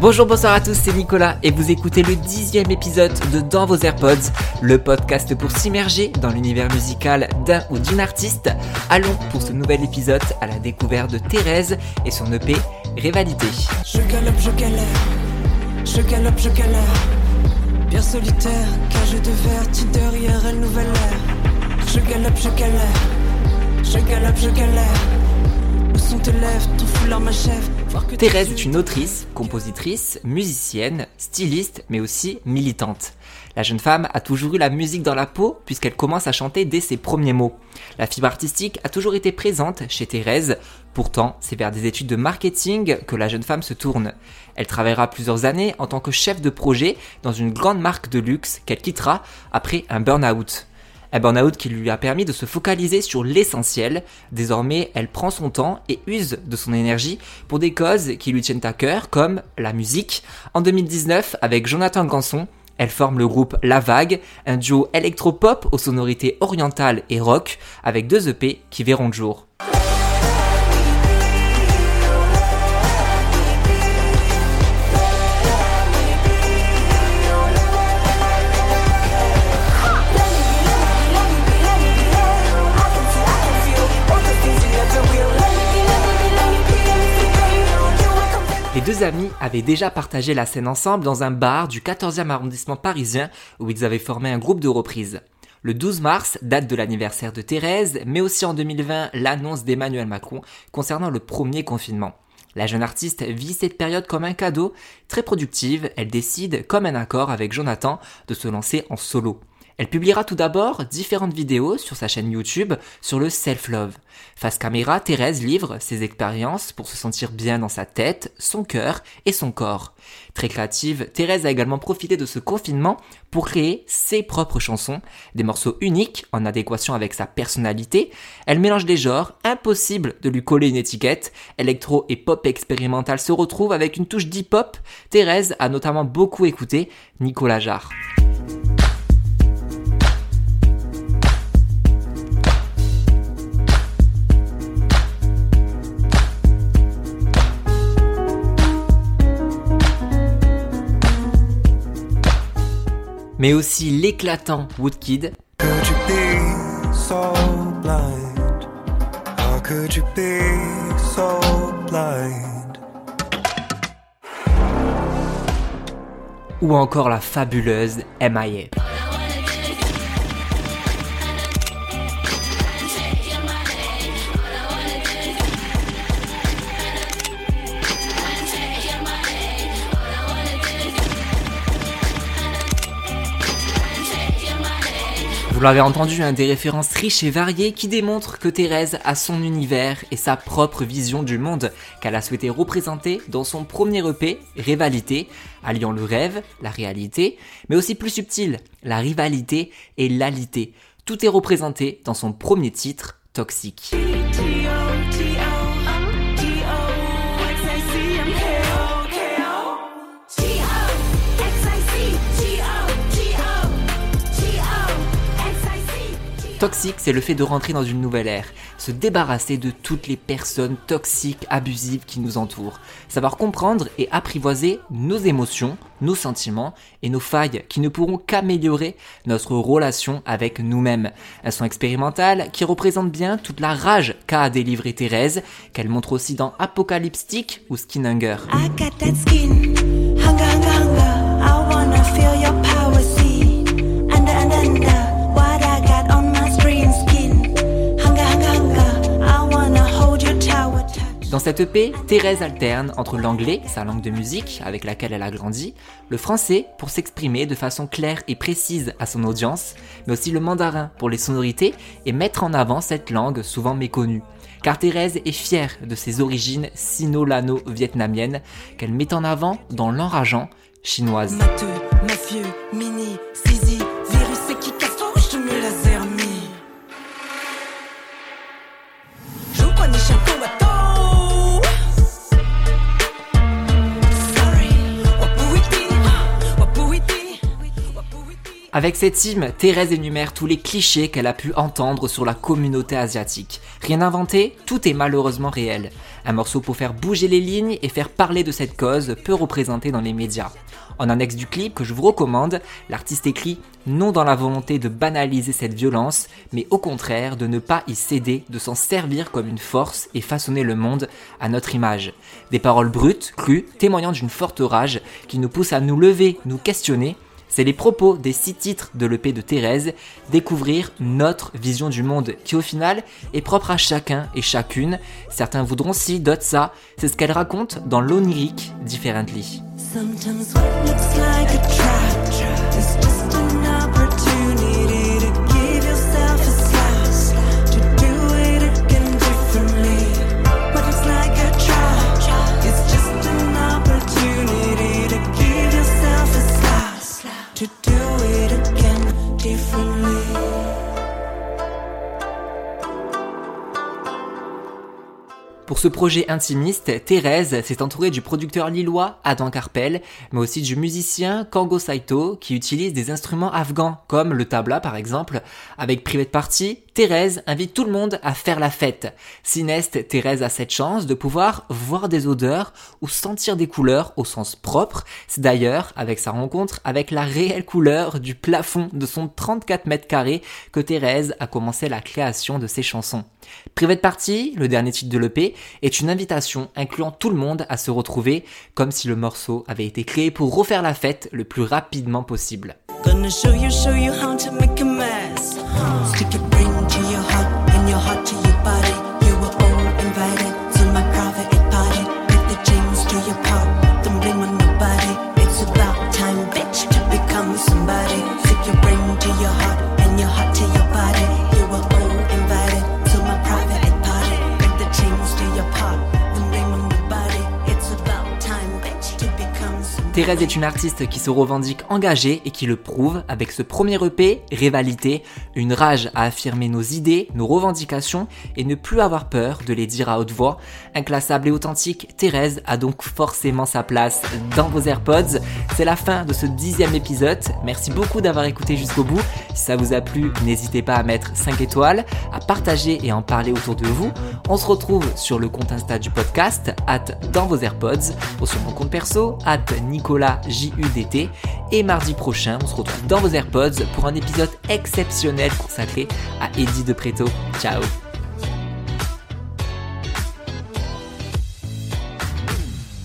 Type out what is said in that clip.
Bonjour, bonsoir à tous, c'est Nicolas et vous écoutez le dixième épisode de Dans vos AirPods, le podcast pour s'immerger dans l'univers musical d'un ou d'une artiste. Allons pour ce nouvel épisode à la découverte de Thérèse et son EP Rivalité. Je galope, je galère, je galope, je galère. Bien solitaire, nouvelle ère. Je galope, je galère, je galope, je galère. Où sont tes lèvres, ton foulard m'achève. Thérèse est une autrice, compositrice, musicienne, styliste, mais aussi militante. La jeune femme a toujours eu la musique dans la peau puisqu'elle commence à chanter dès ses premiers mots. La fibre artistique a toujours été présente chez Thérèse, pourtant c'est vers des études de marketing que la jeune femme se tourne. Elle travaillera plusieurs années en tant que chef de projet dans une grande marque de luxe qu'elle quittera après un burn-out. Un burn-out qui lui a permis de se focaliser sur l'essentiel. Désormais, elle prend son temps et use de son énergie pour des causes qui lui tiennent à cœur, comme la musique. En 2019, avec Jonathan Ganson, elle forme le groupe La Vague, un duo électropop aux sonorités orientales et rock, avec deux EP qui verront le jour. Deux amis avaient déjà partagé la scène ensemble dans un bar du 14e arrondissement parisien où ils avaient formé un groupe de reprises. Le 12 mars, date de l'anniversaire de Thérèse, mais aussi en 2020 l'annonce d'Emmanuel Macron concernant le premier confinement. La jeune artiste vit cette période comme un cadeau, très productive, elle décide, comme un accord avec Jonathan, de se lancer en solo. Elle publiera tout d'abord différentes vidéos sur sa chaîne YouTube sur le self-love. Face caméra, Thérèse livre ses expériences pour se sentir bien dans sa tête, son cœur et son corps. Très créative, Thérèse a également profité de ce confinement pour créer ses propres chansons, des morceaux uniques en adéquation avec sa personnalité. Elle mélange des genres, impossible de lui coller une étiquette. Électro et pop expérimental se retrouvent avec une touche d'hip-hop. Thérèse a notamment beaucoup écouté Nicolas Jarre. Mais aussi l'éclatant Woodkid, blind? ou encore la fabuleuse MIA. Vous l'avez entendu, des références riches et variées qui démontrent que Thérèse a son univers et sa propre vision du monde qu'elle a souhaité représenter dans son premier EP, Rivalité, alliant le rêve, la réalité, mais aussi plus subtil, la rivalité et l'alité. Tout est représenté dans son premier titre, Toxique. Toxique, c'est le fait de rentrer dans une nouvelle ère, se débarrasser de toutes les personnes toxiques, abusives qui nous entourent, savoir comprendre et apprivoiser nos émotions, nos sentiments et nos failles qui ne pourront qu'améliorer notre relation avec nous-mêmes. Un son expérimental qui représente bien toute la rage qu'a délivré Thérèse, qu'elle montre aussi dans Apocalyptic ou Skin Hunger. Cette EP, Thérèse alterne entre l'anglais, sa langue de musique avec laquelle elle a grandi, le français pour s'exprimer de façon claire et précise à son audience, mais aussi le mandarin pour les sonorités et mettre en avant cette langue souvent méconnue. Car Thérèse est fière de ses origines sino-lano-vietnamiennes qu'elle met en avant dans l'enrageant chinoise. Avec cette team, Thérèse énumère tous les clichés qu'elle a pu entendre sur la communauté asiatique. Rien inventé, tout est malheureusement réel. Un morceau pour faire bouger les lignes et faire parler de cette cause peu représentée dans les médias. En annexe du clip que je vous recommande, l'artiste écrit non dans la volonté de banaliser cette violence, mais au contraire de ne pas y céder, de s'en servir comme une force et façonner le monde à notre image. Des paroles brutes, crues, témoignant d'une forte rage qui nous pousse à nous lever, nous questionner c'est les propos des six titres de l'EP de Thérèse, découvrir notre vision du monde qui au final est propre à chacun et chacune. Certains voudront ci, d'autres ça. C'est ce qu'elle raconte dans l'onirique Differently. Pour ce projet intimiste, Thérèse s'est entourée du producteur lillois Adam Carpel, mais aussi du musicien Kango Saito qui utilise des instruments afghans comme le tabla par exemple. Avec Private Party, Thérèse invite tout le monde à faire la fête. Sinest, Thérèse a cette chance de pouvoir voir des odeurs ou sentir des couleurs au sens propre. C'est d'ailleurs avec sa rencontre avec la réelle couleur du plafond de son 34 mètres carrés que Thérèse a commencé la création de ses chansons. Private Party, le dernier titre de l'EP, est une invitation incluant tout le monde à se retrouver comme si le morceau avait été créé pour refaire la fête le plus rapidement possible. Thérèse est une artiste qui se revendique engagée et qui le prouve avec ce premier EP, Rivalité, une rage à affirmer nos idées, nos revendications et ne plus avoir peur de les dire à haute voix. Inclassable et authentique, Thérèse a donc forcément sa place dans vos AirPods. C'est la fin de ce dixième épisode. Merci beaucoup d'avoir écouté jusqu'au bout. Si ça vous a plu, n'hésitez pas à mettre 5 étoiles, à partager et en parler autour de vous. On se retrouve sur le compte Insta du podcast, at dans vos AirPods, ou sur mon compte perso, at Nicolas JUDT. Et mardi prochain, on se retrouve dans vos AirPods pour un épisode exceptionnel consacré à Eddie de Ciao